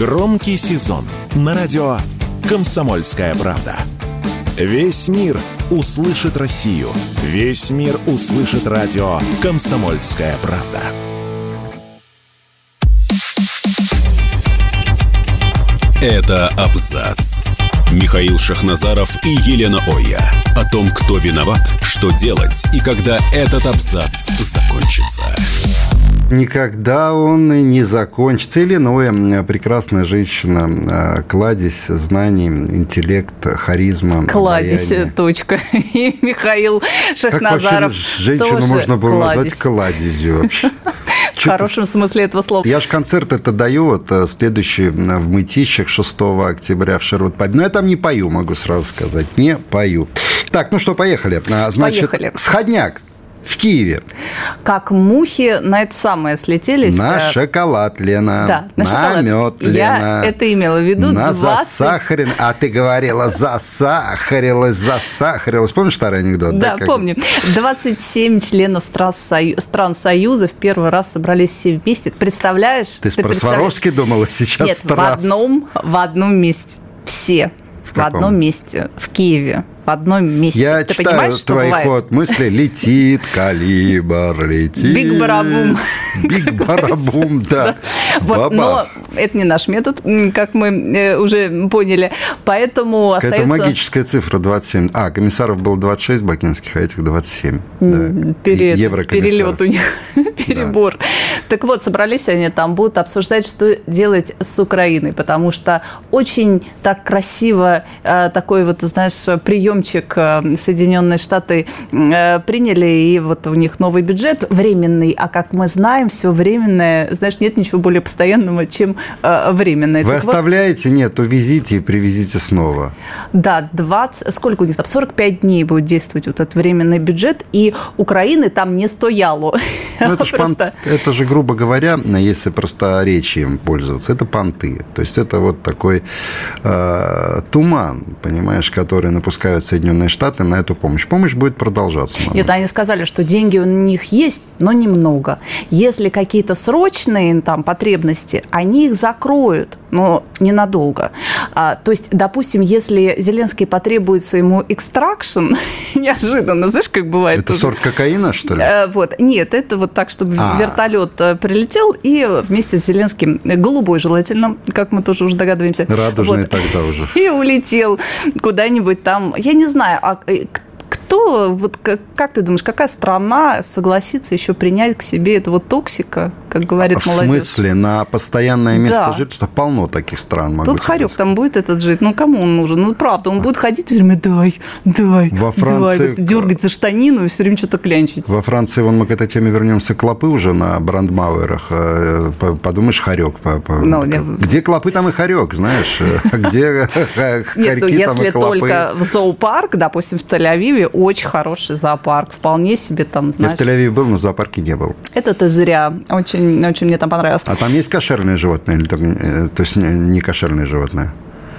Громкий сезон на радио «Комсомольская правда». Весь мир услышит Россию. Весь мир услышит радио «Комсомольская правда». Это абзац. Михаил Шахназаров и Елена Оя. О том, кто виноват, что делать и когда этот абзац закончится. Никогда он и не закончится. Или иное, прекрасная женщина, э, кладезь знаний, интеллект, харизма. Кладезь, обаяние. точка. И Михаил Шахназаров Как вообще женщину можно было назвать кладезь. кладезью вообще? В хорошем смысле этого слова. Я же концерт это даю, вот э, следующий э, в Мытищах 6 октября в Шервуд Паб. Но я там не пою, могу сразу сказать. Не пою. Так, ну что, поехали. А, Значит, Поехали. сходняк в Киеве. Как мухи на это самое слетелись. На э, шоколад, Лена. Да, на шоколад. мед, Я Лена. это имела в виду. На 20 засахарен. А ты говорила, засахарилась, засахарилась. Помнишь старый анекдот? Да, как- помню. 27 членов стран, Сою- стран Союза в первый раз собрались все вместе. Представляешь? Ты, про представляешь? Сваровский думала сейчас Нет, страс. в одном, в одном месте. Все. В, каком? одном месте. В Киеве. В одном месте. Я Ты читаю понимаешь, что твой бывает? ход мысли. Летит калибр, летит. Big badaboom. Big badaboom, да. Вот, но это не наш метод, как мы э, уже поняли. Поэтому Это остается... магическая цифра 27. А, комиссаров было 26 бакинских, а этих 27. Да. Пере- Еврокомиссаров. перелет у них, перебор. Так вот, собрались они там, будут обсуждать, что делать с Украиной, потому что очень так красиво э, такой вот, знаешь, приемчик э, Соединенные Штаты э, приняли, и вот у них новый бюджет временный, а как мы знаем, все временное, знаешь, нет ничего более постоянного, чем э, временное. Вы Так вот, оставляете? Нет, увезите и привезите снова. да, 20, сколько у них там, 45 дней будет действовать вот этот временный бюджет, и Украины там не стояло. Ну, это, ж пон- Просто- это же, грубо говоря, если просто речи им пользоваться, это понты. То есть это вот такой э, туман, понимаешь, который напускают Соединенные Штаты на эту помощь. Помощь будет продолжаться. на Нет, они сказали, что деньги у них есть, но немного. Если какие-то срочные там потребности, они их закроют, но ненадолго. А, то есть, допустим, если Зеленский потребуется ему экстракшн, неожиданно, знаешь, как бывает. Это тоже. сорт кокаина, что ли? Э, Вот. Нет, это вот так, чтобы А. вертолет э, прилетел и вместе с Зеленским, э, голубой желательно, как мы тоже уже догадываемся. Радужный вот, тогда уже. И улетел куда-нибудь там. Я не знаю, а э, кто, вот как, как ты думаешь, какая страна согласится еще принять к себе этого токсика, как говорит В молодежь? смысле, на постоянное место Да. жительства полно таких стран. могу Тут Харек там будет этот жить. Ну, кому он нужен? Ну, правда, он будет ходить все время, дай, дай, Во Франции- вот дергать за штанину и все время что-то клянчить. Во Франции, вон мы к этой теме вернемся, клопы уже на брандмауэрах. Э, по- Подумаешь, хорек. по- по- Ну, я- Где клопы, там и хорек, знаешь. А Где ну хорьки, там и если клопы. только в зоопарк, допустим, в Тель-Авиве очень хороший зоопарк, вполне себе там, Я в знаешь. Тель-Авиве был, но в зоопарке не был. Это ты зря. Очень, очень мне там понравилось. А там есть кошерные животные? Или только, э, то есть не, кошерные животные?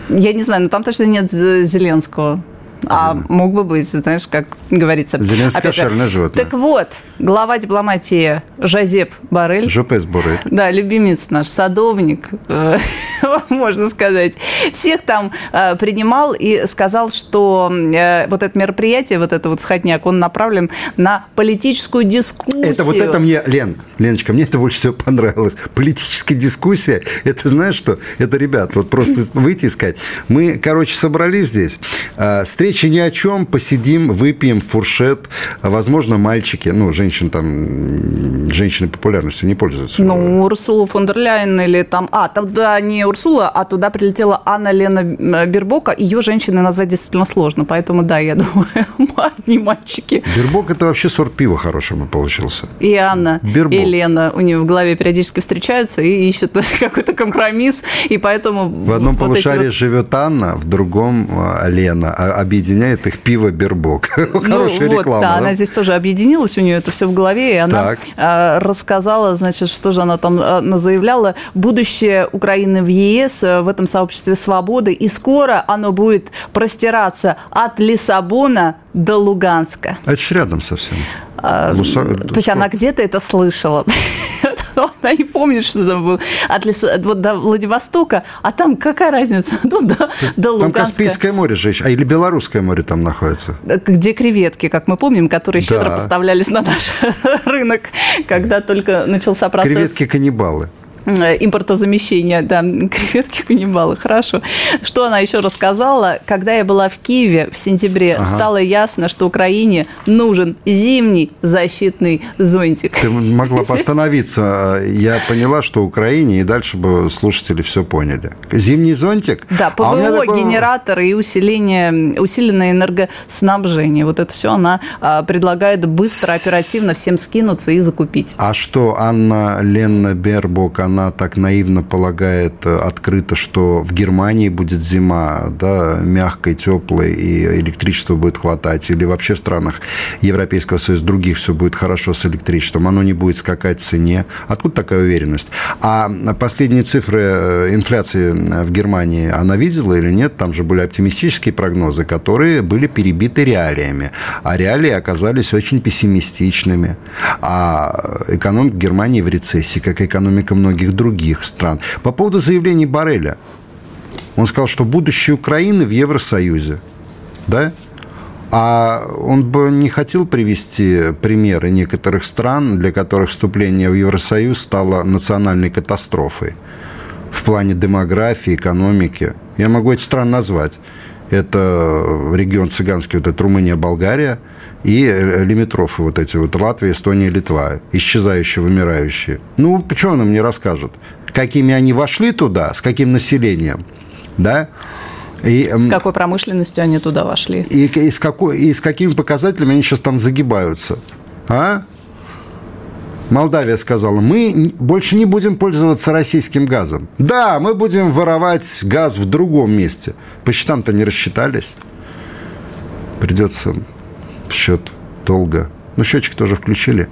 Я не знаю, но там точно нет Зеленского. А мог бы быть, знаешь, как говорится. Зеленский кошерное животное. Так вот, глава дипломатии Жозеп Барель. Из буры. Да, любимец наш, садовник, э, можно сказать. Всех там э, принимал и сказал, что э, вот это мероприятие, вот это вот сходняк, он направлен на политическую дискуссию. Это вот это мне, Лен, Леночка, мне это больше всего понравилось. Политическая дискуссия, это знаешь что? Это, ребят, вот просто выйти и сказать. Мы, короче, собрались здесь. А, Встреча ни о чем, посидим, выпьем фуршет. Возможно, мальчики, ну, женщин там, женщины популярностью не пользуются. Ну, Урсула фон дер Ляйен или там... А, туда не Урсула, а туда прилетела Анна Лена э, Бербока. Ее женщиной назвать действительно сложно. Поэтому, да, я думаю, одни мальчики. Бербок – это вообще сорт пива хороший бы получился. И Анна, Бербок. и Лена у нее в голове периодически встречаются и ищут какой-то компромисс. И поэтому... В одном вот полушарии вот- живет Анна, в другом а, Лена. А объединяет их пиво Бербок. Хорошая ну, вот, реклама. да, да? она здесь тоже объединилась, у нее это все в голове, и она Так. э, рассказала, значит, что же она там э, заявляла, будущее Украины в ЕС э, в этом сообществе свободы, и скоро оно будет простираться от Лиссабона до Луганска. А Это же рядом совсем. А, Луса- То есть она где-то это слышала. она не помнит, что там был от Лиса, вот до Владивостока, а там какая разница? Ну, до, до Там Каспийское море же, а или Белорусское море там находится. Где креветки, как мы помним, которые щедро да. поставлялись на наш рынок, когда только начался процесс... Креветки-каннибалы. Э, импортозамещения, да, креветки каннибалы, хорошо. Что она еще рассказала? Когда я была в Киеве в сентябре, ага. стало ясно, что Украине нужен зимний защитный зонтик. Ты могла бы остановиться. Я поняла, что Украине, и дальше бы слушатели все поняли. Зимний зонтик? Да, ПВО, а такое... генераторы и усиление, усиленное энергоснабжение. Вот это все она а, предлагает быстро, оперативно всем скинуться и закупить. А что Анна Ленна Бербок, она так наивно полагает э, открыто, что в Германии будет зима, да, мягкой, теплой, и электричества будет хватать, или вообще в странах Европейского Союза других все будет хорошо с электричеством, оно не будет скакать в цене. Откуда такая уверенность? А последние цифры э, инфляции в Германии она видела или нет? Там же были оптимистические прогнозы, которые были перебиты реалиями. А реалии оказались очень пессимистичными. А экономика Германии в рецессии, как экономика многих многих других стран. По поводу заявлений Барреля. Он сказал, что будущее Украины в Евросоюзе. Да? А он бы не хотел привести примеры некоторых стран, для которых вступление в Евросоюз стало национальной катастрофой в плане демографии, экономики. Я могу эти страны назвать. Это регион цыганский, вот это Румыния, Болгария – и э, лимитрофы вот эти вот Латвия, Эстония, Литва, исчезающие, вымирающие. Ну, что он нам не расскажет? Какими они вошли туда, с каким населением, да? И, с какой промышленностью они туда вошли? И, и, с какой, и с какими показателями они сейчас там загибаются? А? Молдавия сказала, мы больше не будем пользоваться российским газом. Да, мы будем воровать газ в другом месте. По счетам-то не рассчитались. Придется в счет долга. Ну, счетчик тоже включили.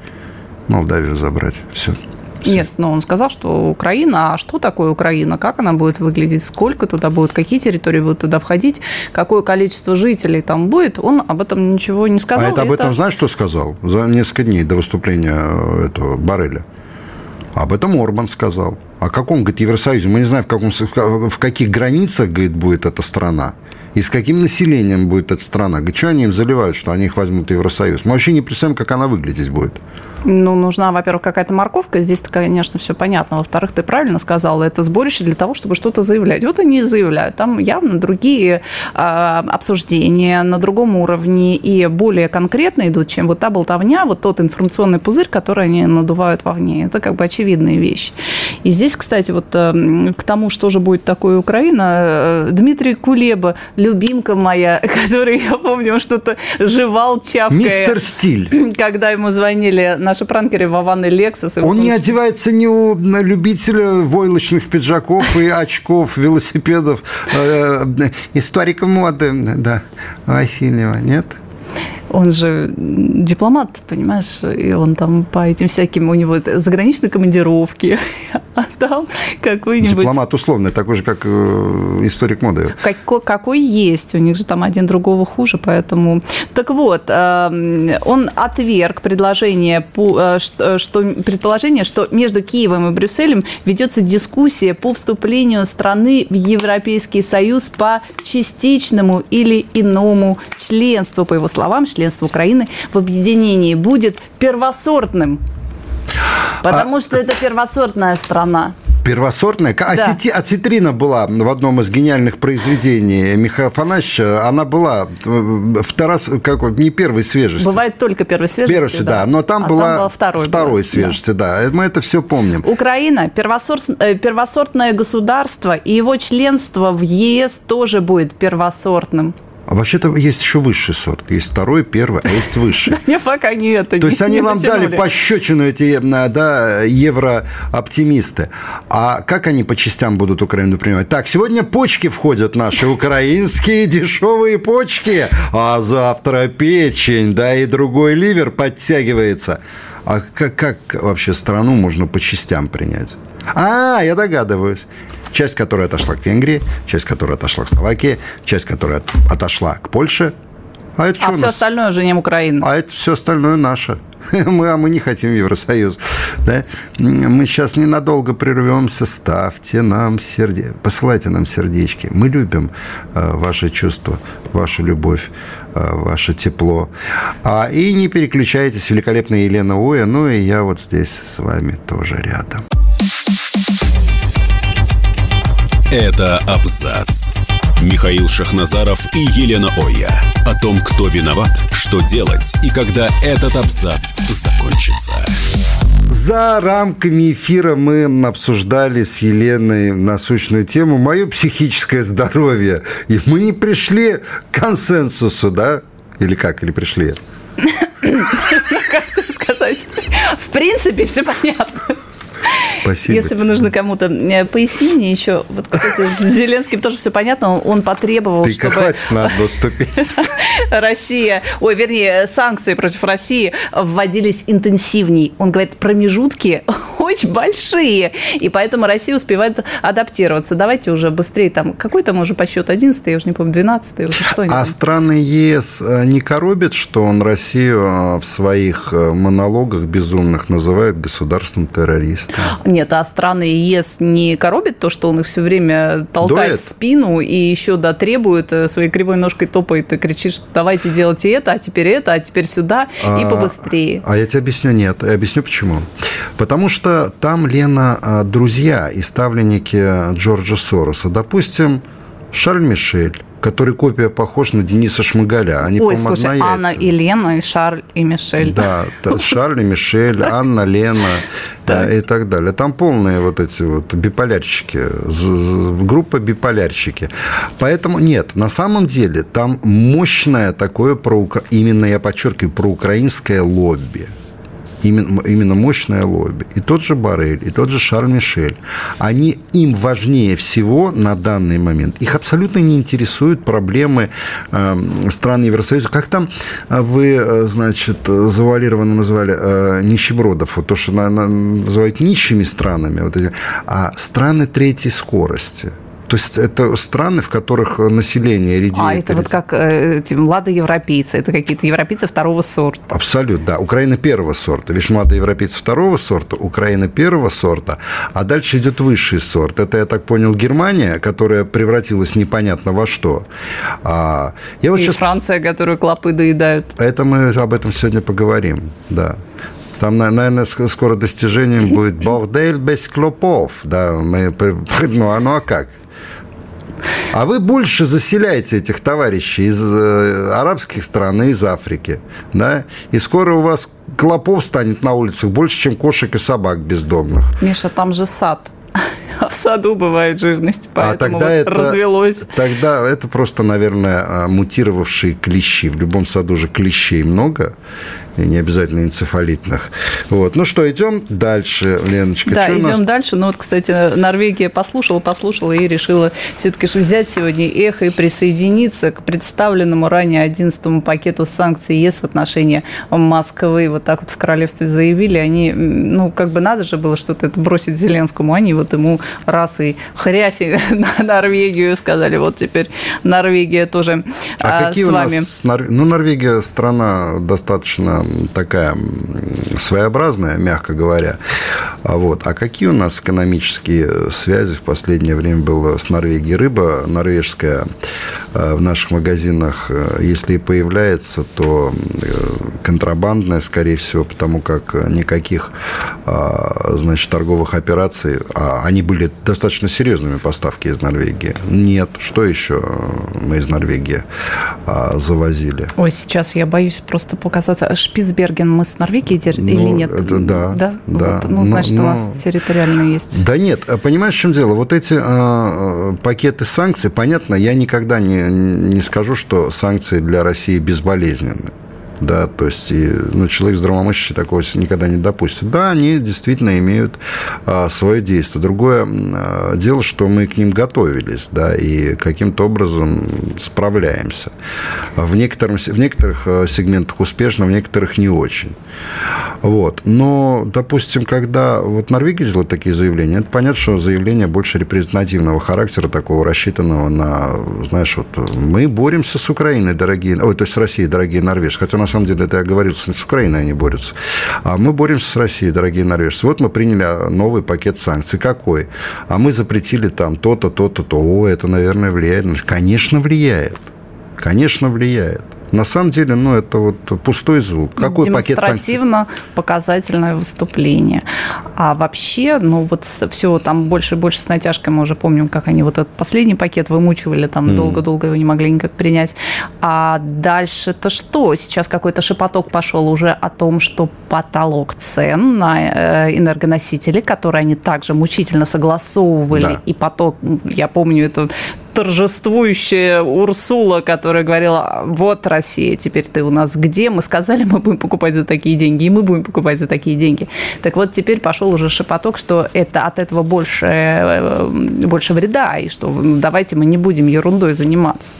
Молдавию забрать. Все. Все. Нет, но он сказал, что Украина, а что такое Украина, как она будет выглядеть, сколько туда будет, какие территории будут туда входить, какое количество жителей там будет, он об этом ничего не сказал. А это об этом знаешь, что сказал? За несколько дней до выступления э, этого Барреля. Об этом Орбан сказал. О каком, говорит, Евросоюзе? Мы не знаем, в, каком, в каких границах, говорит, будет эта страна. И с каким населением будет эта страна? Что они им заливают, что они их возьмут в Евросоюз? Мы вообще не представляем, как она выглядеть будет. Ну, нужна, во-первых, какая-то морковка. Здесь, конечно, все понятно. Во-вторых, ты правильно сказала, это сборище для того, чтобы что-то заявлять. Вот они и заявляют. Там явно другие э, обсуждения на другом уровне и более конкретно идут, чем вот та болтовня, вот тот информационный пузырь, который они надувают вовне. Это как бы очевидная вещь. И здесь, кстати, вот э, к тому, что же будет такое Украина, э, Дмитрий Кулеба, любимка моя, который, я помню, он что-то жевал, чавкая. Мистер Стиль. Когда ему звонили наши пранкеры Вован и Лексус. Он не одевается ни у любителя войлочных пиджаков и очков, велосипедов, э, историка моды, да, Васильева, нет? Он же дипломат, понимаешь, и он там по этим всяким, у него заграничные командировки, а там какой-нибудь... Дипломат условный, такой же, как э, историк моды. Какой, какой есть, у них же там один другого хуже, поэтому... Так вот, э, он отверг предложение, э, что, предположение, что между Киевом и Брюсселем ведется дискуссия по вступлению страны в Европейский Союз по частичному или иному членству, по его словам, членство Украины в объединении будет первосортным. Потому а... что это первосортная страна. Первосортная? Да. Осети... Осетрина была в одном из гениальных произведений Михаила Афанасьевича. Она была э, второс... как... не первой свежести. Бывает только первой свежести. Первой, да. да. Но там, а была там была второй, второй была. свежести, да. да. Мы это все помним. Украина первосорт... Э, первосортное государство, и его членство в ЕС тоже будет первосортным. А вообще-то есть еще высший сорт. Есть второй, первый, а есть высший. Не, пока не это. То есть они вам дали пощечину, эти да, еврооптимисты. А как они по частям будут Украину принимать? Так, сегодня почки входят наши украинские дешевые почки, а завтра печень, да, и другой ливер подтягивается. А как, как вообще страну можно по частям принять? А, я догадываюсь часть, которая отошла к Венгрии, часть, которая отошла к Словакии, часть, которая отошла к Польше, А, это а все остальное уже не Украина. А это все остальное наше. Мы, а мы не хотим Евросоюз. Да? Мы сейчас ненадолго прервемся. Ставьте нам сердечки. Посылайте нам сердечки. Мы любим э, ваши чувства, вашу любовь, э, ваше тепло. А, и не переключайтесь. Великолепная Елена Уя. Ну и я вот здесь с вами тоже рядом. Это абзац. Михаил Шахназаров и Елена Оя. О том, кто виноват, что делать и когда этот абзац закончится. За рамками эфира мы обсуждали с Еленой насущную тему «Мое психическое здоровье». И мы не пришли к консенсусу, да? Или как? Или пришли? Как сказать? В принципе, все понятно. Спасибо. Если бы нужно кому-то э, пояснение еще, вот, кстати, с Зеленским тоже все понятно, он потребовал, Ты чтобы... хватит на одну. Россия, ой, вернее, санкции против России вводились интенсивней. Он говорит, промежутки очень большие, и поэтому Россия успевает адаптироваться. Давайте уже быстрее, там, какой там уже по счету 11 я уже не помню, 12 уже что А страны ЕС э, не коробят, что он Россию э, в своих монологах безумных называет государством террористом? Нет, а страны ЕС не коробит то, что он их все время толкает Дует. в спину и еще да, требует, э, своей кривой ножкой топает и кричит, что давайте делайте это, а теперь это, а теперь сюда а, и побыстрее. А я тебе объясню, нет. Я объясню почему. Потому что там, Лена, а, друзья и ставленники Джорджа Сороса. Допустим, Шарль Мишель, который копия похож на Дениса Шмыгаля. Они, Ой, слушай, Анна и Лена, и Шарль и Мишель. Да, Шарль и Мишель, Анна, Лена и так далее. Там полные вот эти вот биполярщики, группа биполярщики. Поэтому нет, на самом деле там мощное такое, именно я подчеркиваю, проукраинское лобби именно, именно мощное лобби. И тот же Барель, и тот же Шарль Мишель, они им важнее всего на данный момент. Их абсолютно не интересуют проблемы э, стран Евросоюза. Как там э, вы, э, значит, завуалированно назвали э, нищебродов, вот то, что на, на, называют нищими странами, вот эти, а страны третьей скорости – то есть это страны, в которых население редеет. А это вот как э, эти младоевропейцы, это какие-то европейцы второго сорта. Абсолютно, да. Украина первого сорта. Видишь, младоевропейцы второго сорта, Украина первого сорта, а дальше идет высший сорт. Это, я так понял, Германия, которая превратилась непонятно во что. А, я вот И сейчас... Франция, которую клопы доедают. Это мы об этом сегодня поговорим, да. Там, наверное, скоро достижением будет бордель без клопов. Да, мы, ну, ну а как? А вы больше заселяете этих товарищей из э, арабских стран и из Африки. Да? И скоро у вас клопов станет на улицах больше, чем кошек и собак бездомных. Миша, там же сад. А в саду бывает живность, а поэтому а тогда вот это, развелось. Тогда это просто, наверное, а, мутировавшие клещи. В любом саду же клещей много не обязательно энцефалитных. Вот. Ну что, идем дальше, Леночка. Да, идем нас... дальше. Ну вот, кстати, Норвегия послушала, послушала и решила все-таки взять сегодня эхо и присоединиться к представленному ранее 11 пакету санкций ЕС в отношении Москвы. Вот так вот в королевстве заявили. Они, ну, как бы надо же было что-то это бросить Зеленскому. Они вот ему раз и хряси на Норвегию сказали, вот теперь Норвегия тоже а, а какие с вами. У нас, ну, Норвегия страна достаточно такая своеобразная, мягко говоря. А вот. А какие у нас экономические связи в последнее время было с Норвегией? Рыба норвежская в наших магазинах, э, если и появляется, то э, контрабандная, скорее всего, потому как никаких значит, торговых операций, а они были достаточно серьезными поставки из Норвегии. Нет. Что еще мы из Норвегии завозили? Ой, сейчас я боюсь просто показаться. Шпицберген мы с Норвегией ну, или нет? Это, да, да. да. Вот, ну, значит, но, у нас территориально есть. Да нет, а понимаешь, в чем дело? Вот эти э, пакеты санкций, понятно, я никогда не, не скажу, что санкции для России безболезненны. Да, то есть и, ну, человек здравомыслящий такого никогда не допустит. Да, они действительно имеют а, свое действие. Другое а, дело, что мы к ним готовились, да, и каким-то образом справляемся. В, некотором, в некоторых а, сегментах успешно, в некоторых не очень. Вот. Но, допустим, когда вот Норвегия сделала такие заявления, это понятно, что заявление больше репрезентативного характера, такого рассчитанного на, знаешь, вот мы боремся с Украиной, дорогие, ой, то есть с Россией, дорогие норвежцы. Хотя, на самом деле, это я говорил, с Украиной они борются. А мы боремся с Россией, дорогие норвежцы. Вот мы приняли новый пакет санкций. Какой? А мы запретили там то-то, то-то, то. О, это, наверное, влияет. Конечно, влияет. Конечно, влияет. На самом деле, ну, это вот пустой звук. Какой пакет санкций? показательное выступление. А вообще, ну, вот все там больше и больше с натяжкой, мы уже помним, как они вот этот последний пакет вымучивали, там долго-долго mm. его не могли никак принять. А дальше-то что? Сейчас какой-то шепоток пошел уже о том, что потолок цен на э, энергоносители, которые они также мучительно согласовывали, да. и поток, я помню, это торжествующая Урсула, которая говорила, вот Россия, теперь ты у нас где? Мы сказали, мы будем покупать за такие деньги, и мы будем покупать за такие деньги. Так вот, теперь пошел уже шепоток, что это от этого больше, э, больше вреда, и что давайте мы не будем ерундой заниматься.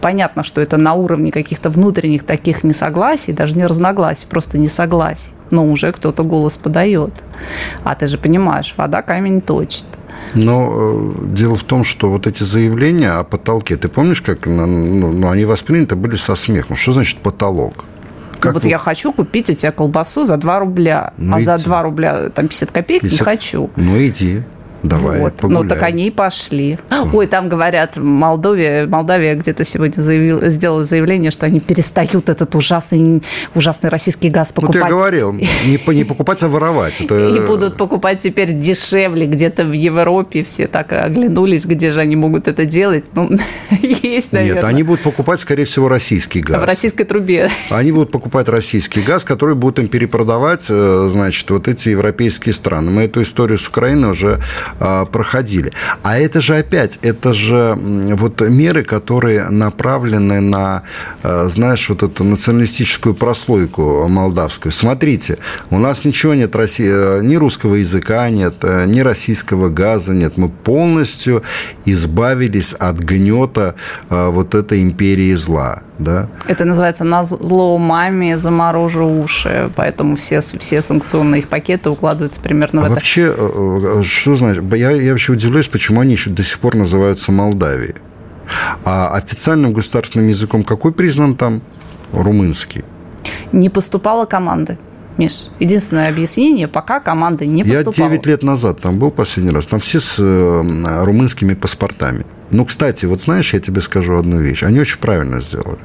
Понятно, что это на уровне каких-то внутренних таких несогласий, даже не разногласий, просто несогласий. Но уже кто-то голос подает. А ты же понимаешь, вода камень точит. Но э, дело в том, что вот эти заявления о потолке, ты помнишь, как ну, ну, они восприняты были со смехом? Что значит потолок? Как вот вы... я хочу купить у тебя колбасу за 2 рубля, ну, а иди. за 2 рубля там 50 копеек 50... не хочу. Ну иди. Давай, вот. Ну, так они и пошли. Ой, там говорят, Молдовия, Молдавия где-то сегодня заявил, сделала заявление, что они перестают этот ужасный, ужасный российский газ покупать. Вот я говорил, не, не покупать, а воровать. Это... И будут покупать теперь дешевле где-то в Европе. Все так оглянулись, где же они могут это делать. Ну, есть, наверное. Нет, они будут покупать, скорее всего, российский газ. В российской трубе. Они будут покупать российский газ, который будут им перепродавать, э, значит, вот эти европейские страны. Мы эту историю с Украиной уже проходили. А это же опять, это же вот меры, которые направлены на, а, знаешь, вот эту националистическую прослойку молдавскую. Смотрите, у нас ничего нет, России, э, ни русского языка нет, э, ни российского газа нет. Мы полностью избавились от гнета а, вот этой империи зла да. Это называется «на зло маме заморожу уши», поэтому все, все санкционные их пакеты укладываются примерно в а это. Вообще, э, э, что значит? Я, я вообще удивляюсь, почему они еще до сих пор называются Молдавией. А официальным государственным языком какой признан там? Румынский. Не поступала команды. Миш, единственное объяснение, пока команда не поступала. Я 9 лет назад там был последний раз. Там все с э, румынскими паспортами. Ну, кстати, вот знаешь, я тебе скажу одну вещь. Они очень правильно сделали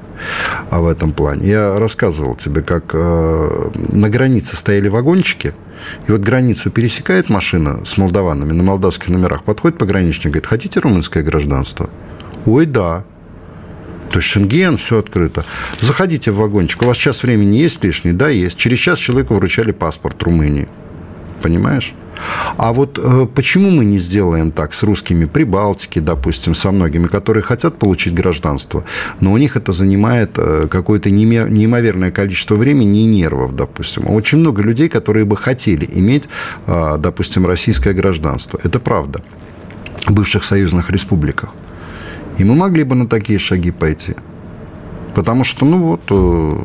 а в этом плане. Я рассказывал тебе, как э, на границе стояли вагончики, и вот границу пересекает машина с молдаванами на молдавских номерах, подходит пограничник, говорит, хотите румынское гражданство? Ой, да. То есть Шенген, все открыто. Заходите в вагончик. У вас час времени есть лишний? Да, есть. Через час человеку вручали паспорт Румынии. Понимаешь? А вот э, почему мы не сделаем так с русскими Прибалтики, допустим, со многими, которые хотят получить гражданство, но у них это занимает э, какое-то неимоверное количество времени и нервов, допустим. Очень много людей, которые бы хотели иметь, э, допустим, российское гражданство. Это правда. В бывших союзных республиках. И мы могли бы на такие шаги пойти. Потому что, ну вот, э,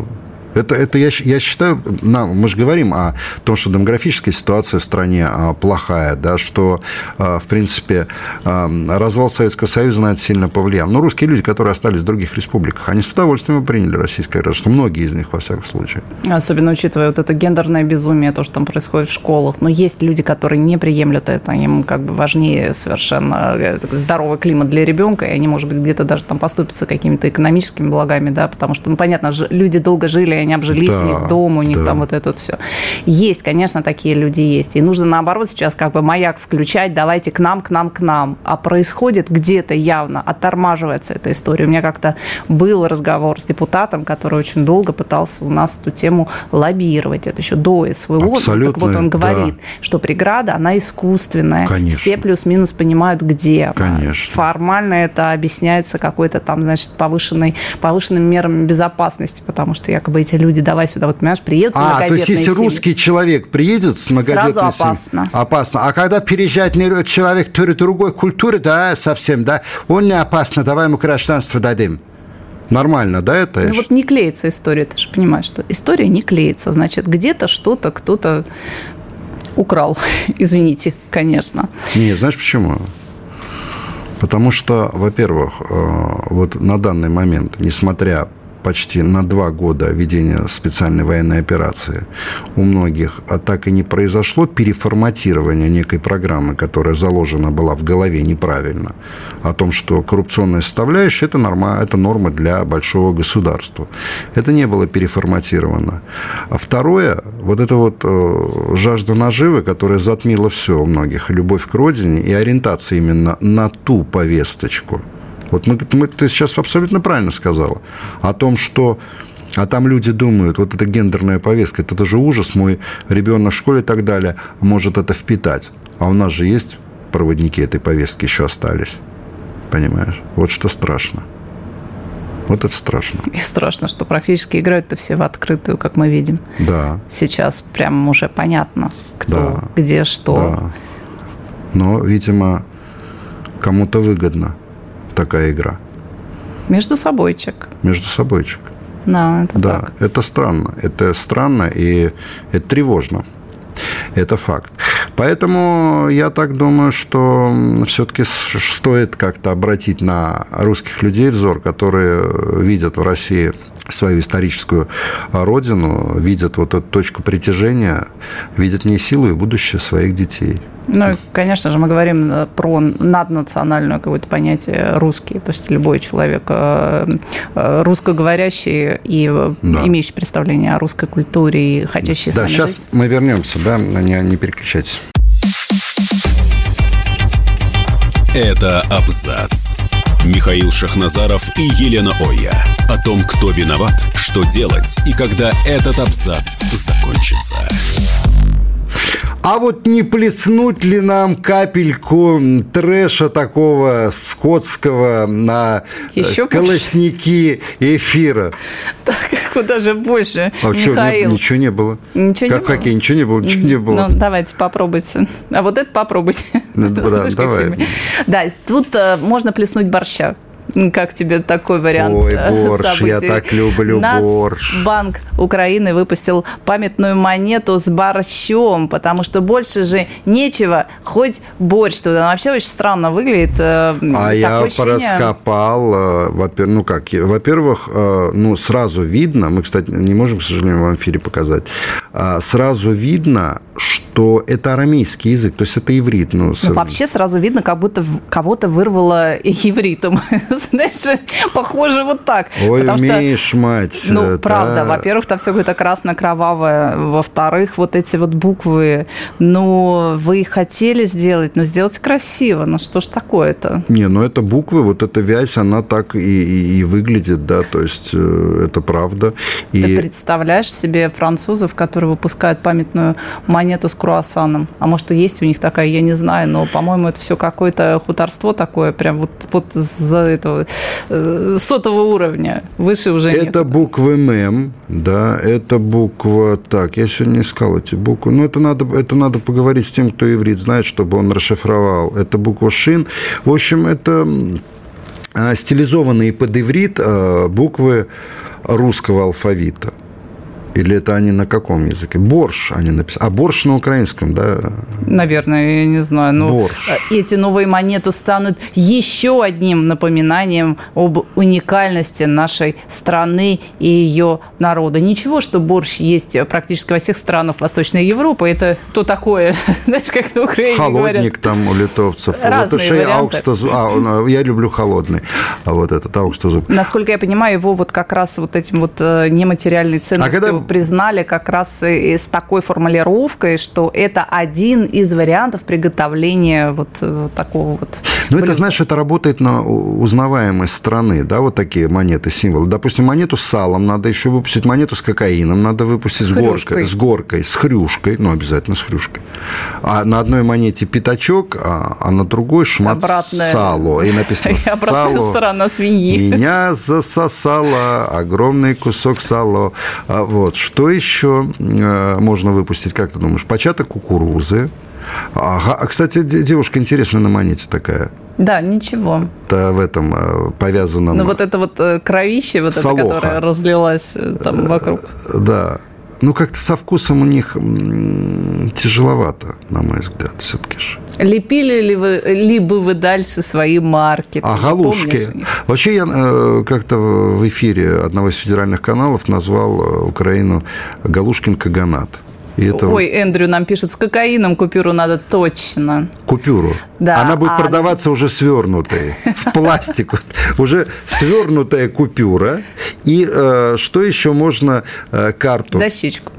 это, это я, я считаю, на, мы же говорим о том, что демографическая ситуация в стране а, плохая, да, что, а, в принципе, а, развал Советского Союза на это сильно повлиял. Но русские люди, которые остались в других республиках, они с удовольствием приняли российское гражданство. Многие из них, во всяком случае. Особенно учитывая вот это гендерное безумие, то, что там происходит в школах. Но есть люди, которые не приемлют это, им как бы важнее совершенно э, здоровый климат для ребенка, и они, может быть, где-то даже там поступятся какими-то экономическими благами, да, потому что, ну, понятно, люди долго жили, они обжились, да, у них дом, у них да. там вот это вот все. Есть, конечно, такие люди есть. И нужно, наоборот, сейчас как бы маяк включать, давайте к нам, к нам, к нам. А происходит где-то явно, оттормаживается эта история. У меня как-то был разговор с депутатом, который очень долго пытался у нас эту тему лоббировать. Это еще до СВО. Абсолютно, так вот он говорит, да. что преграда, она искусственная. Конечно. Все плюс-минус понимают, где Конечно. Формально это объясняется какой-то там, значит, повышенной, повышенными мерами безопасности, потому что якобы эти эти люди давай сюда, вот, понимаешь, приедут А, то есть если семьи. русский человек приедет с многодетной Сразу опасно. Семьей, опасно. А когда переезжает человек другой культуры, да, совсем, да, он не опасно, давай ему гражданство дадим. Нормально, да, это? Ну, вот не клеится история, ты же понимаешь, что история не клеится. Значит, где-то что-то кто-то украл. Извините, конечно. Не, знаешь почему? Потому что, во-первых, э, вот на данный момент, несмотря почти на два года ведения специальной военной операции у многих а так и не произошло переформатирование некой программы, которая заложена была в голове неправильно, о том, что коррупционная составляющая – это норма, это норма для большого государства. Это не было переформатировано. А второе, вот это вот э, жажда наживы, которая затмила все у многих, любовь к родине и ориентация именно на ту повесточку – вот мы, мы, ты сейчас абсолютно правильно сказала о том, что а там люди думают, вот эта гендерная повестка, это, это же ужас, мой ребенок в школе и так далее может это впитать. А у нас же есть проводники этой повестки еще остались. Понимаешь? Вот что страшно. Вот это страшно. И страшно, что практически играют-то все в открытую, как мы видим. Да. Сейчас прям уже понятно, кто, да. где, что. Да. Но, видимо, кому-то выгодно такая игра? Между собойчик. Между собойчик. Да, это да, так. это странно. Это странно и это тревожно. Это факт. Поэтому я так думаю, что все-таки стоит как-то обратить на русских людей взор, которые видят в России свою историческую родину, видят вот эту точку притяжения, видят не силу и будущее своих детей. Ну, конечно же, мы говорим э, про наднациональное какое-то понятие русский, то есть любой человек э, э, русскоговорящий и да. имеющий представление о русской культуре и хотящий да, с нами сейчас жить. мы вернемся, да, не, не переключайтесь. Это абзац. Михаил Шахназаров и Елена Оя. О том, кто виноват, что делать и когда этот абзац закончится. А вот не плеснуть ли нам капельку трэша такого скотского на э, Еще колосники больше? эфира? Так, куда же больше, а Михаил? Что, ничего не было. Ничего как, не было? Какие? Ничего не было, ничего не было. Ну, давайте попробуйте. А вот это попробуйте. Ну, да, давай. Да, тут э, можно плеснуть борща. Как тебе такой вариант Ой, э, борщ, событий? я так люблю борщ. Банк Украины выпустил памятную монету с борщом, потому что больше же нечего, хоть борщ туда. Вообще очень странно выглядит. Э, а я ощущение... пораскопал, э, ну как, во-первых, ну сразу видно, мы, кстати, не можем, к сожалению, в эфире показать, а, сразу видно, что это арамейский язык, то есть это иврит. Ну, ну вообще сразу видно, как будто кого-то вырвало ивритом. знаешь, похоже вот так. Ой, Потому умеешь, что, мать. Ну, да. правда, во-первых, там все какое-то красно-кровавое, во-вторых, вот эти вот буквы, ну, вы хотели сделать, но сделать красиво, ну что ж такое-то? Не, ну это буквы, вот эта вязь, она так и, и, и выглядит, да, то есть э, это правда. И... Ты представляешь себе французов, которые выпускают памятную монету с круассаном? А может, и есть у них такая, я не знаю, но, по-моему, это все какое-то хуторство такое, прям вот, вот за этого Э, сотого уровня. Выше уже Это некуда. буквы ММ, да, это буква... Так, я сегодня искал эти буквы. Но это надо, это надо поговорить с тем, кто иврит знает, чтобы он расшифровал. Это буква ШИН. В общем, это а, стилизованные под иврит а, буквы русского алфавита. Или это они на каком языке? Борщ они написали. А борщ на украинском, да? Наверное, я не знаю. Но ну, борщ. Э, эти новые монеты станут еще одним напоминанием об уникальности нашей страны и ее народа. Ничего, что борщ есть практически во всех странах Восточной Европы. Это то такое, знаешь, как на Украине Холодник говорят. там у литовцев. Разные варианты. А, я люблю холодный. А вот этот аукстозуб. Насколько я понимаю, его вот как раз вот этим вот э, нематериальной ценностью... А когда признали как раз с такой формулировкой, что это один из вариантов приготовления вот, вот такого вот. Ну, это, знаешь, это работает на узнаваемость страны, да, вот такие монеты, символы. Допустим, монету с салом надо еще выпустить, монету с кокаином надо выпустить, с, с горкой, с горкой, с хрюшкой, ну, обязательно с хрюшкой. А на одной монете пятачок, а, а на другой шмат Обратная. сало. И написано сало. сторона свиньи. Меня засосало огромный кусок сала. А вот. Что еще э, можно выпустить, как ты думаешь? Початок кукурузы. Ага. А, кстати, девушка интересная на монете такая. Да, ничего. Это в этом э, повязано. Ну, вот это вот э, кровище, вот Солоха. это, которое разлилось там вокруг. Да. Ну, как-то со вкусом у них тяжеловато, на мой взгляд, все-таки же. Лепили ли вы, либо вы дальше свои марки? А галушки? Вообще я э, как-то в эфире одного из федеральных каналов назвал э, Украину Галушкин Каганат. И это... Ой, Эндрю нам пишет, с кокаином купюру надо точно. Купюру? Да. Она будет а... продаваться уже свернутой, в пластик. Уже свернутая купюра. И э, что еще можно э, карту? Дощечку.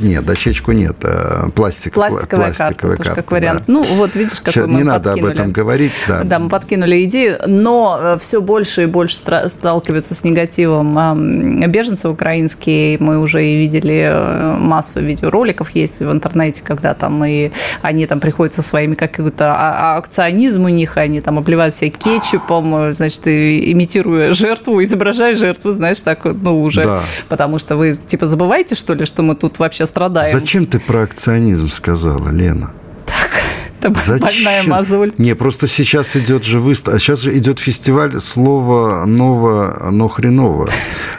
Нет, дощечку нет. Э, пластик, пластиковая, пластиковая карта, как вариант. Ну, вот видишь, как мы Не надо об этом говорить. Да. да, мы подкинули идею, но все больше и больше сталкиваются с негативом беженцы украинские. Мы уже и видели массу видео роликов есть в интернете, когда там и они там приходят со своими какой-то а, а акционизм у них, они там обливают себя кетчупом, значит, имитируя жертву, изображая жертву, знаешь, так, ну, уже, да. потому что вы, типа, забываете, что ли, что мы тут вообще страдаем? Зачем ты про акционизм сказала, Лена? Это Зачем? больная мозоль. Не, просто сейчас идет же выставка, сейчас же идет фестиваль слова ново, но хреново.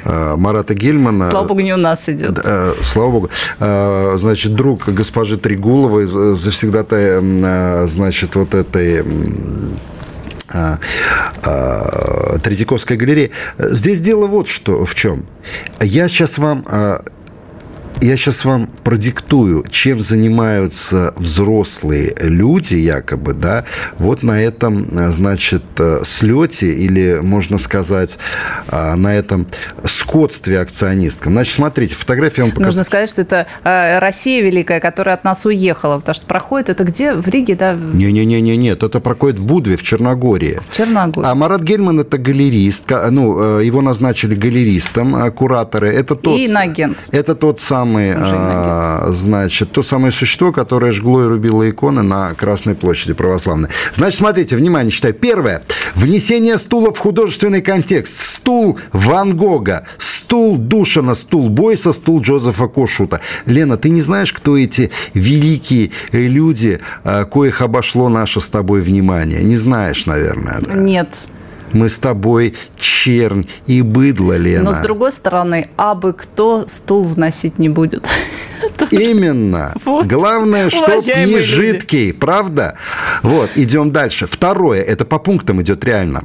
А, Марата Гельмана. Слава богу, не у нас идет. Э, слава богу. А, значит, друг госпожи Трегуловой, завсегда-то, а, значит, вот этой Третьяковской галереи. Здесь дело вот что в чем. Я сейчас вам я сейчас вам продиктую, чем занимаются взрослые люди, якобы, да, вот на этом, значит, слете, или, можно сказать, а, на этом скотстве акционисткам. Значит, смотрите, фотография вам показала. Нужно сказать, что это Россия великая, которая от нас уехала, потому что проходит это где? В Риге, да? Не-не-не, нет, это проходит в Будве, в Черногории. В Черногории. А Марат Гельман – это галерист, ну, э, его назначили галеристом, кураторы. Это тот, И инагент. Это тот самый самый, а, значит, то самое существо, которое жгло и рубило иконы на Красной площади православной. Значит, смотрите, внимание, читаю. Первое. Внесение стула в художественный контекст. Стул Ван Гога, стул Душина, стул Бойса, стул Джозефа Кошута. Лена, ты не знаешь, кто эти великие люди, а, коих обошло наше с тобой внимание? Не знаешь, наверное. Да? Нет мы с тобой чернь и быдло, Лена. Но с другой стороны, а бы кто стул вносить не будет. Именно. Вот. Главное, чтоб не жидкий, правда? Вот, идем дальше. Второе, это по пунктам идет реально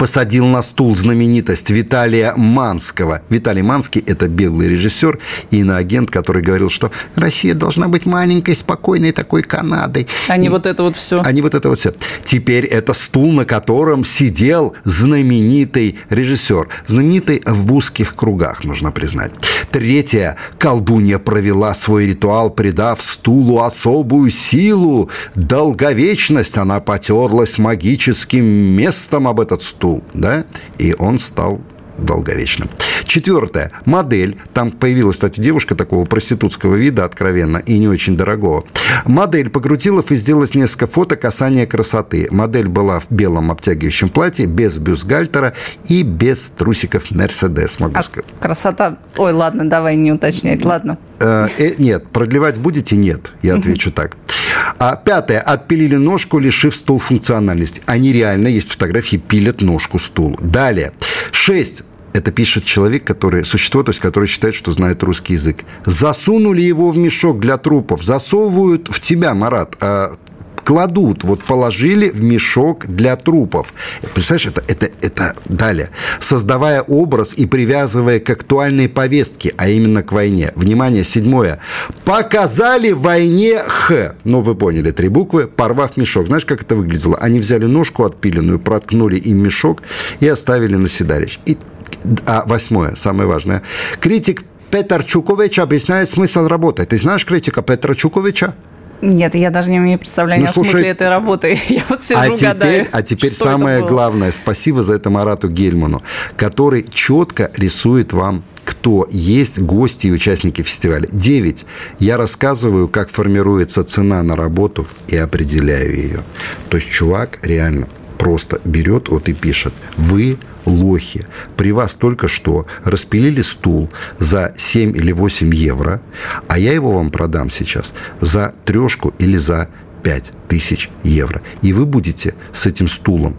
посадил на стул знаменитость Виталия Манского. Виталий Манский – это белый режиссер и иноагент, который говорил, что Россия должна быть маленькой, спокойной такой Канадой. А не и... вот это вот все. А не вот это вот все. Теперь это стул, на котором сидел знаменитый режиссер. Знаменитый в узких кругах, нужно признать. Третье. Колдунья провела свой ритуал, придав стулу особую силу. Долговечность. Она потерлась магическим местом об этот стул стул, да, и он стал долговечным. Четвертое. Модель. Там появилась, кстати, девушка такого проститутского вида, откровенно, и не очень дорогого. Модель Погрутилов и сделать несколько фото касания красоты. Модель была в белом обтягивающем платье, без бюстгальтера и без трусиков Мерседес, могу а сказать. красота... Ой, ладно, давай не уточнять, ладно. Э, э, нет, продлевать будете? Нет, я отвечу так. А пятое. Отпилили ножку, лишив стул функциональности. Они реально, есть фотографии, пилят ножку стул. Далее. Шесть это пишет человек, который, существо, то есть который считает, что знает русский язык. Засунули его в мешок для трупов, засовывают в тебя, Марат, а кладут, вот положили в мешок для трупов. Представляешь, это, это, это далее. Создавая образ и привязывая к актуальной повестке, а именно к войне. Внимание, седьмое. Показали войне Х. Ну, вы поняли, три буквы, порвав мешок. Знаешь, как это выглядело? Они взяли ножку отпиленную, проткнули им мешок и оставили на седалище. И а восьмое, самое важное. Критик Петр Чукович объясняет смысл работы. Ты знаешь критика Петра Чуковича? Нет, я даже не имею представления ну, слушай, о смысле этой работы. Я вот сижу, а теперь, гадаю, А теперь самое главное. Спасибо за это Марату Гельману, который четко рисует вам кто есть гости и участники фестиваля. Девять. Я рассказываю, как формируется цена на работу и определяю ее. То есть чувак реально просто берет вот и пишет. Вы лохи. При вас только что распилили стул за 7 или 8 евро, а я его вам продам сейчас за трешку или за 5 тысяч евро. И вы будете с этим стулом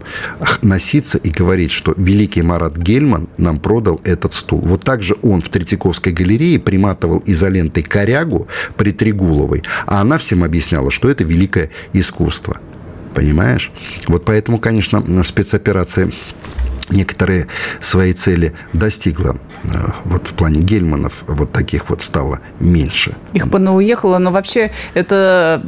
носиться и говорить, что великий Марат Гельман нам продал этот стул. Вот так же он в Третьяковской галерее приматывал изолентой корягу при Трегуловой, а она всем объясняла, что это великое искусство. Понимаешь? Вот поэтому, конечно, спецоперация некоторые свои цели достигла. Э, вот в плане Гельманов вот таких вот стало меньше. Их уехало, но вообще это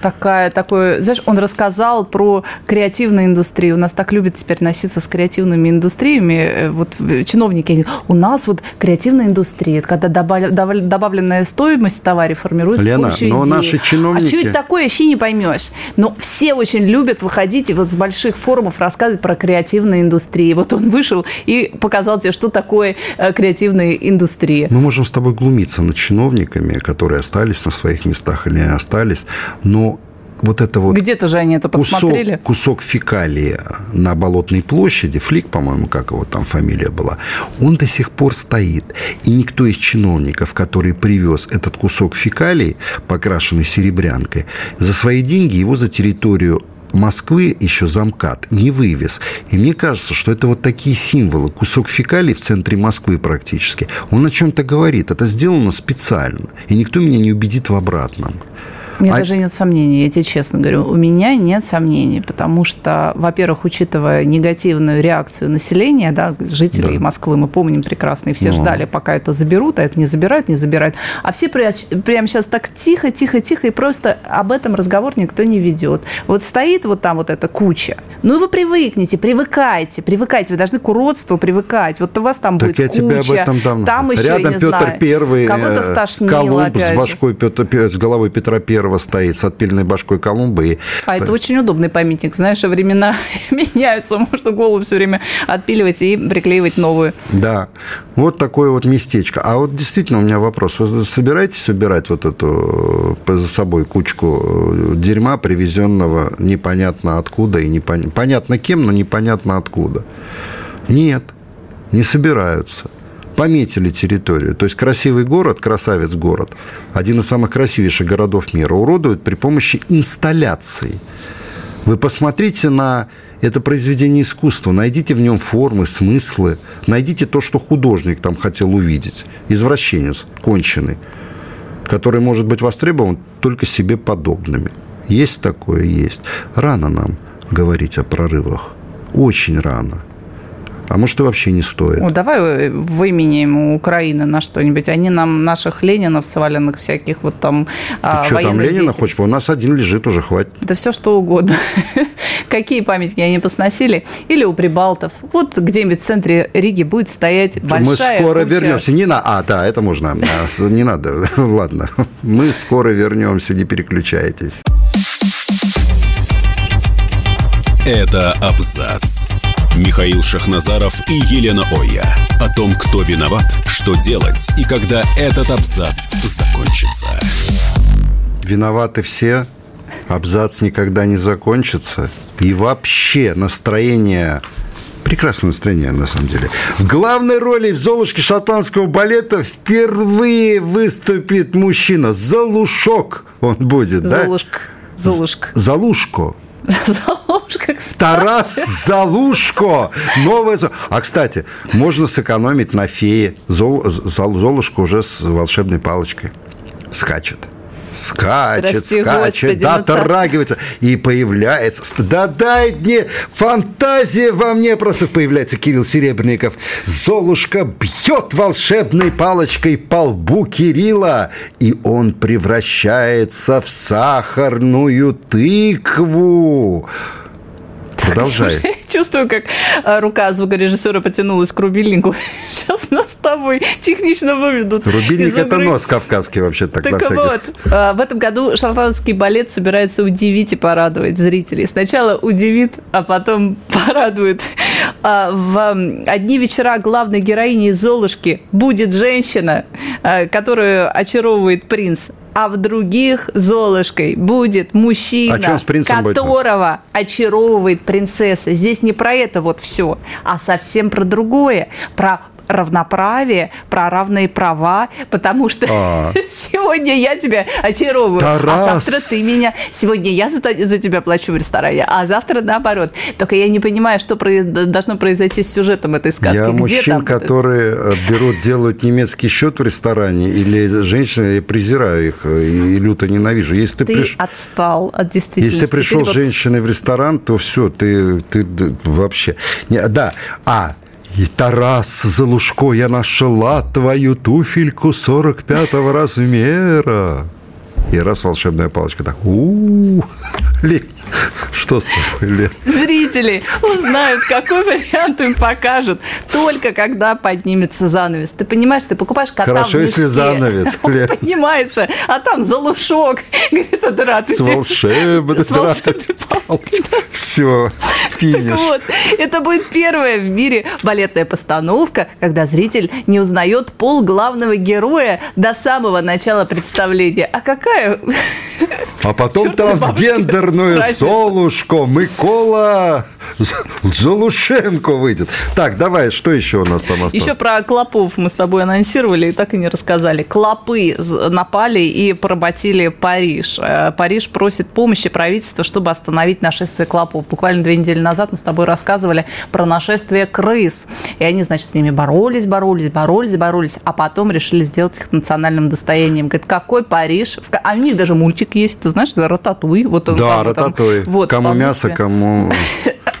такая, такой... Знаешь, он рассказал про креативную индустрию. У нас так любят теперь носиться с креативными индустриями. Э, вот чиновники, у нас вот креативная индустрия, когда добавленная стоимость в товаре формируется Лена, с но идеи. наши чиновники... А что это такое, вообще не поймешь. Но все очень любят выходить и вот с больших форумов рассказывать про креативные индустрии. Вот он вышел и показал тебе, что такое э, креативная индустрия. Мы можем с тобой глумиться над чиновниками, которые остались на своих местах или не остались, но вот это вот... Где-то же они это подсмотрели. Кусок, кусок фекалии на Болотной площади, Флик, по-моему, как его там фамилия была, он до сих пор стоит. И никто из чиновников, который привез этот кусок фекалий, покрашенный серебрянкой, за свои деньги его за территорию Москвы еще замкат не вывез. И мне кажется, что это вот такие символы. Кусок фекалий в центре Москвы практически. Он о чем-то говорит. Это сделано специально. И никто меня не убедит в обратном. Мне а... даже нет сомнений, я тебе честно говорю. У меня нет сомнений, потому что, во-первых, учитывая негативную реакцию населения, да, жителей да. Москвы, мы помним прекрасно, и все Но... ждали, пока это заберут, а это не забирают, не забирают. А все прямо сейчас так тихо, тихо, тихо, и просто об этом разговор никто не ведет. Вот стоит вот там вот эта куча. Ну, и вы привыкнете, привыкайте, привыкайте. Вы должны к уродству привыкать. Вот у вас там так будет я куча. Тебе об этом там, там еще, Рядом Петр знаю, Первый, кого-то э, стошнило, Колумб с башкой Петр, с головой Петра Первого Кирова стоит с отпильной башкой Колумба. И... А это очень удобный памятник. Знаешь, времена меняются, можно голову все время отпиливать и приклеивать новую. Да, вот такое вот местечко. А вот действительно у меня вопрос. Вы собираетесь убирать вот эту за собой кучку э, дерьма, привезенного непонятно откуда и непонятно, понятно кем, но непонятно откуда? Нет, не собираются пометили территорию. То есть красивый город, красавец город, один из самых красивейших городов мира, уродуют при помощи инсталляций. Вы посмотрите на это произведение искусства, найдите в нем формы, смыслы, найдите то, что художник там хотел увидеть. Извращенец конченый, который может быть востребован только себе подобными. Есть такое? Есть. Рано нам говорить о прорывах. Очень рано. А может, и вообще не стоит. Ну, давай э, выменяем Украины на что-нибудь. Они нам наших Ленинов сваленных всяких вот там Ты а, что, там Ленина хочешь? У нас один лежит, уже хватит. Да все что угодно. Какие памятники они посносили? Или у Прибалтов. Вот где-нибудь в центре Риги будет стоять большая Мы скоро куча... вернемся. Не на... А, да, это можно. А, не надо. Ладно. Мы скоро вернемся, не переключайтесь. Это абзац Михаил Шахназаров и Елена Оя. О том, кто виноват, что делать и когда этот абзац закончится. Виноваты все, абзац никогда не закончится. И вообще настроение прекрасное настроение, на самом деле. В главной роли в «Золушке» шотландского балета впервые выступит мужчина. Залушок он будет, Золушка. да? Золушка. Залушко. Залушко, кстати. Тарас Залушко. Новое... А, кстати, можно сэкономить на фее. Зол... Золушка уже с волшебной палочкой скачет скачет, Прости, скачет, Господи, дотрагивается ну, и появляется. Да дай мне, фантазия во мне просто появляется Кирилл Серебренников. Золушка бьет волшебной палочкой по лбу Кирилла, и он превращается в сахарную тыкву. Продолжай. Чувствую, как а, рука звукорежиссера потянулась к рубильнику. Сейчас нас с тобой технично выведут. Рубильник – это нос кавказский вообще так, Так вот, а, в этом году шотландский балет собирается удивить и порадовать зрителей. Сначала удивит, а потом порадует. А, в одни вечера главной героини Золушки будет женщина, которую очаровывает принц а в других Золушкой будет мужчина, а которого будет? очаровывает принцесса. Здесь не про это вот все, а совсем про другое, про равноправие, про равные права, потому что а. сегодня я тебя очаровываю, а Тарас. а завтра ты меня. Сегодня я за, за тебя плачу в ресторане, а завтра наоборот. Только я не понимаю, что про, должно произойти с сюжетом этой сказки. Я Где мужчин, там... которые э, берут, делают немецкий счет в ресторане, или женщины, я презираю их и люто ненавижу. Если ты, ты приш... отстал от действительности. Если ты пришел с женщиной в ресторан, то все, ты, ты, ты вообще... Не, да, а и Тарас Залушко, я нашла твою туфельку 45-го размера. И раз волшебная палочка так, у, -у, -у что с тобой, Лен? Зрители узнают, какой вариант им покажут, только когда поднимется занавес. Ты понимаешь, ты покупаешь кота Хорошо, в если занавес, Он Лен. поднимается, а там залушок. Говорит, а здравствуйте. С волшебной, С волшебной палкой. Все, финиш. Так вот, это будет первая в мире балетная постановка, когда зритель не узнает пол главного героя до самого начала представления. А какая? А потом трансгендерную Солушко, Микола Золушенко выйдет. Так, давай, что еще у нас там осталось? Еще про клопов мы с тобой анонсировали и так и не рассказали. Клопы напали и поработили Париж. Э, Париж просит помощи правительства, чтобы остановить нашествие клопов. Буквально две недели назад мы с тобой рассказывали про нашествие крыс. И они, значит, с ними боролись, боролись, боролись, боролись, а потом решили сделать их национальным достоянием. Говорит, какой Париж? А у них даже мультик есть, ты знаешь, это Рататуй. Вот он да, Рататуй рататуй. Вот, кому мясо, кому...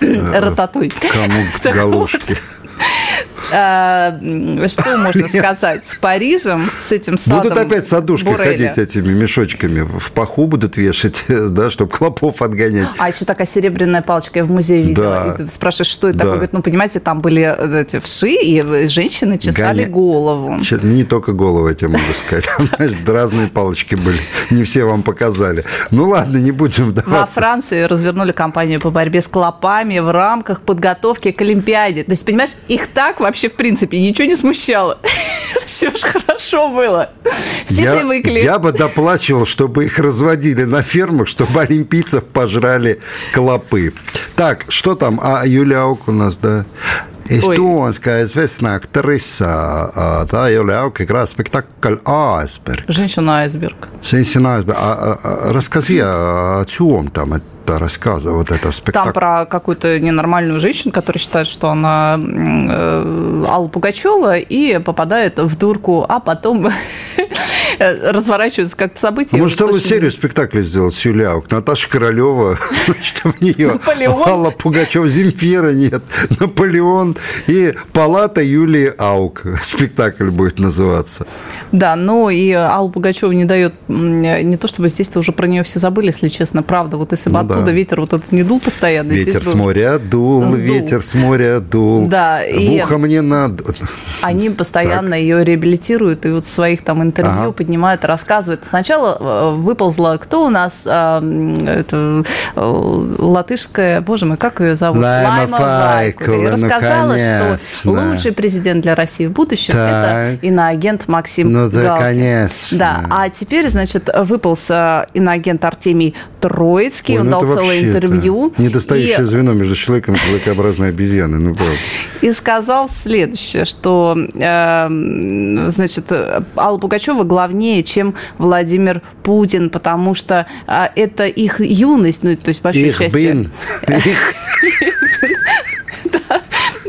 Рататуй. Кому галушки. А, что можно сказать с Парижем, с этим садом Будут опять садушкой ходить этими мешочками, в паху будут вешать, да, чтобы клопов отгонять. А еще такая серебряная палочка я в музее видела. Да. И ты спрашиваешь, что это такое? Говорит, ну, понимаете, там были э, эти вши, и женщины чесали голову. Не только голову, я тебе могу сказать. Разные палочки были. Не все вам показали. Ну, ладно, не будем. Во Франции развернули кампанию по борьбе с клопами в рамках подготовки к Олимпиаде. То есть, понимаешь, их так вообще вообще, в принципе, ничего не смущало. Все же хорошо было. Все я, привыкли. Я бы доплачивал, чтобы их разводили на фермах, чтобы олимпийцев пожрали клопы. Так, что там? А, Юляук у нас, да. Эстонская известная актриса, да, Юляук играет спектакль «Айсберг». Женщина-айсберг. Женщина-айсберг. А, а, расскажи, о чем там это рассказа, вот это спектакль. Там про какую-то ненормальную женщину, которая считает, что она э, Алла Пугачева и попадает в дурку, а потом разворачиваются как-то события. А может, целую очень... серию спектаклей сделать с Аук? Наташа Королева, значит, в нее Наполеон. Алла Пугачева, Земфира нет, Наполеон и Палата Юлии Аук. Спектакль будет называться. Да, но и Алла Пугачева не дает, не то чтобы здесь-то уже про нее все забыли, если честно, правда. Вот если бы ну, оттуда да. ветер вот этот не дул постоянно. Ветер с моря дул, сдул. ветер с моря дул. Да. И ухо мне надо. Они постоянно так. ее реабилитируют, и вот в своих там интервью ага. Поднимают, рассказывают. Сначала э, выползла, кто у нас, а, это э, латышская, боже мой, как ее зовут? Лайма, Лайма И рассказала, конечно. что лучший президент для России в будущем так. это иноагент Максим Ну да, Галкин. конечно. Да, а теперь, значит, выполз иноагент Артемий Троицкий, Ой, он ну дал целое интервью. Недостающее и... звено между человеком и человекообразной обезьяной, ну правда. И сказал следующее, что, э, значит, Алла Пугачева главнее, чем Владимир Путин, потому что э, это их юность, ну, то есть, большой их части... Бин. Их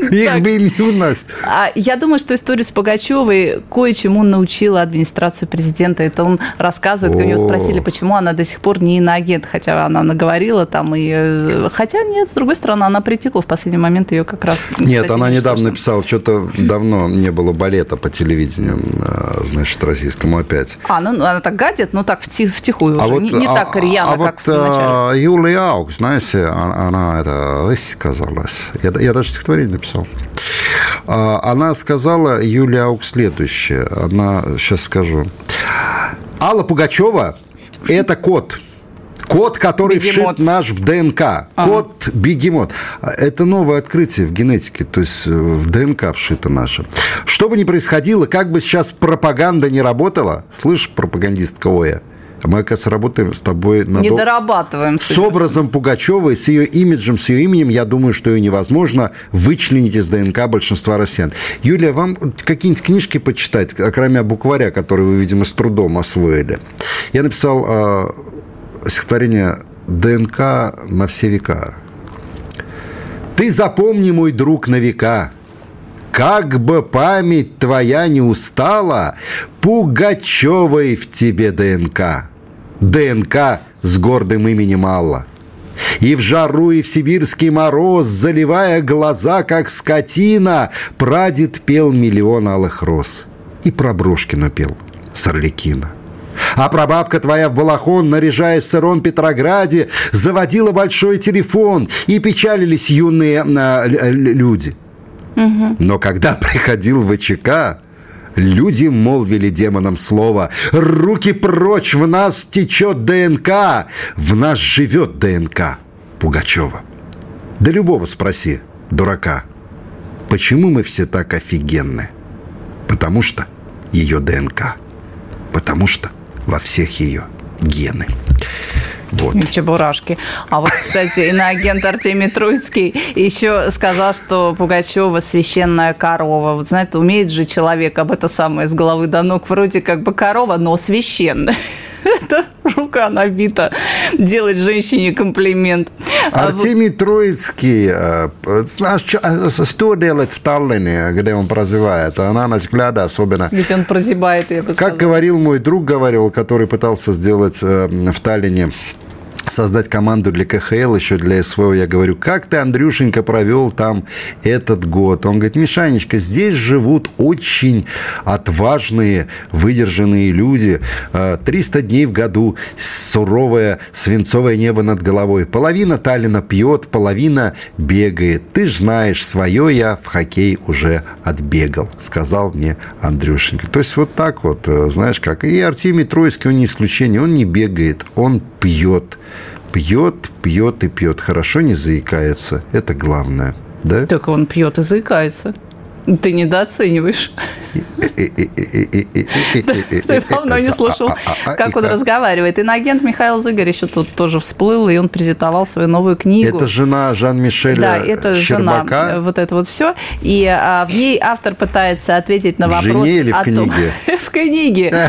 Их бы не у нас. А я думаю, что историю с Пугачевой кое-чему научила администрацию президента. Это он рассказывает, у него спросили, почему она до сих пор не иноагент, хотя она наговорила там. И... Э, хотя нет, с другой стороны, она притихла в последний момент, ее как раз... Нет, она недавно написала, что-то давно не было балета по телевидению, э, значит, российскому опять. А, ну она так гадит, но так втихую а уже, не, а, так рьяно, а как в начале. Юлия Аук, знаете, она, это высказалась. Я, я даже стихотворение написал. А, она сказала, Юлия Аук, следующее. Она, сейчас скажу. Алла Пугачева – это кот – Код, который бегемот. вшит наш в ДНК. Ага. Код бегемот. Это новое открытие в генетике, то есть э, в ДНК вшито наше. Что бы ни происходило, как бы сейчас пропаганда не работала, слышь, пропагандистка Оя, мы, оказывается, работаем с тобой на... Не дорабатываем. С образом Пугачевой, с ее имиджем, с ее именем, я думаю, что ее невозможно вычленить из ДНК большинства россиян. Юлия, вам какие-нибудь книжки почитать, кроме букваря, который вы, видимо, с трудом освоили? Я написал а, стихотворение «ДНК на все века». Ты запомни, мой друг, на века, как бы память твоя не устала, Пугачевой в тебе ДНК. ДНК с гордым именем Алла. И в жару, и в сибирский мороз, заливая глаза, как скотина, прадед пел миллион алых роз. И про Брошкина пел, Сарликина. А прабабка твоя в балахон, наряжаясь в сыром Петрограде, заводила большой телефон, и печалились юные а, люди. Угу. Но когда приходил ВЧК, Люди молвили демонам слово «Руки прочь, в нас течет ДНК, в нас живет ДНК» Пугачева. Да любого спроси, дурака, почему мы все так офигенны? Потому что ее ДНК. Потому что во всех ее гены. Вот. Чебурашки. А вот, кстати, иноагент Артемий Троицкий еще сказал, что Пугачева священная корова. Вот знаете, умеет же человек об это самое с головы до ног. Вроде как бы корова, но священная. Это рука набита делать женщине комплимент. А Артемий Троицкий, э, а, что делать в Таллине, где он прозевает? А на взгляд особенно. Ведь он прозябает, я бы Как говорил мой друг, говорил, который пытался сделать э, в Таллине создать команду для КХЛ, еще для СВО. Я говорю, как ты, Андрюшенька, провел там этот год? Он говорит, Мишанечка, здесь живут очень отважные, выдержанные люди. 300 э, дней в году, суровое свинцовое небо над головой. Половина Таллина пьет, половина бегает. Ты ж знаешь, свое я в хоккей уже отбегал, сказал мне Андрюшенька. То есть вот так вот, э, знаешь как. И Артемий Троицкий, он не исключение, он не бегает, он пьет пьет, пьет и пьет. Хорошо не заикается. Это главное. Да? Так он пьет и заикается. Ты недооцениваешь. Ты давно не слышал, как он разговаривает. Иноагент Михаил Зыгорь еще тут тоже всплыл, и он презентовал свою новую книгу. Это жена Жан-Мишеля Да, это жена. Вот это вот все. И а, в ней автор пытается ответить на вопрос... В жене или в книге? В книге.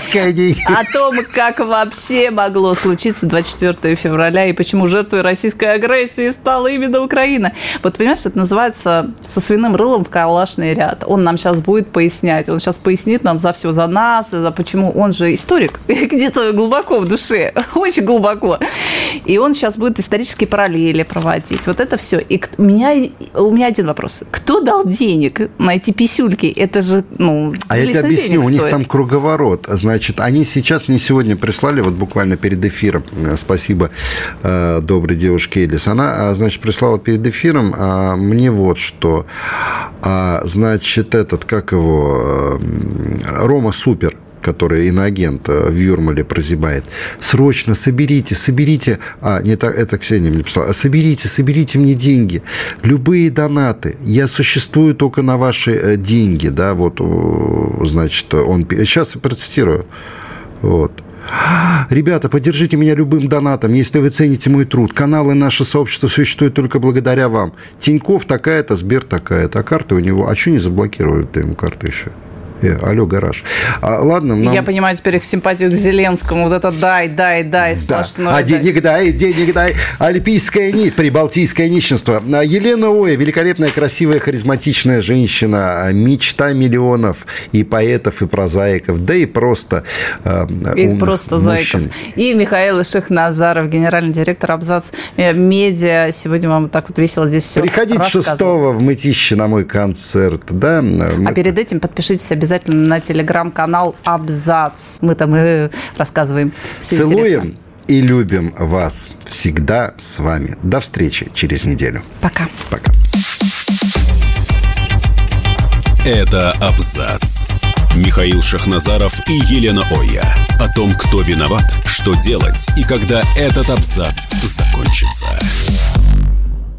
О том, как вообще могло случиться 24 февраля, и почему жертвой российской агрессии стала именно Украина. Вот понимаешь, это называется «Со свиным рылом в калашный ряд». Он нам сейчас будет пояснять. Он сейчас пояснит нам за все за нас, за почему он же историк, где-то глубоко в душе, очень глубоко. И он сейчас будет исторические параллели проводить. Вот это все. И у меня, у меня один вопрос. Кто дал денег на эти писюльки? Это же, ну, А я тебе объясню, у них там круговорот. Значит, они сейчас мне сегодня прислали, вот буквально перед эфиром, э, спасибо э, доброй девушке Элис, она, э, значит, прислала перед эфиром мне вот что. Значит, этот, как его, Рома Супер, который иноагент э, в Юрмале прозябает, срочно соберите, соберите, а, не так, это Ксения мне писала, соберите, соберите мне деньги, любые донаты, я существую только на ваши э, деньги, да, вот, значит, он, сейчас процитирую, вот, Ребята, поддержите меня любым донатом, если вы цените мой труд. Каналы наше сообщество существует только благодаря вам. Тиньков такая-то, Сбер такая-то. А карта у него... А что не заблокировали ты ему карты еще? Э, алло, гараж. А, ладно, нам... Я понимаю теперь их симпатию к Зеленскому. Вот это дай, дай, дай сплошное. Да. А денег дай, денег дай. Альпийская нить, прибалтийское нищенство. А Елена Оя, великолепная, красивая, харизматичная женщина. Мечта миллионов и поэтов, и прозаиков. Да и просто э, И просто мужчин. зайков. И Михаил Шехназаров, генеральный директор Абзац э, Медиа. Сегодня вам так вот весело здесь все Приходите 6 в Мытище на мой концерт. Да? А перед этим подпишитесь обязательно на телеграм-канал Абзац. Мы там и рассказываем все Целуем интересно. и любим вас. Всегда с вами. До встречи через неделю. Пока. Пока. Это Абзац. Михаил Шахназаров и Елена Оя. О том, кто виноват, что делать и когда этот абзац закончится.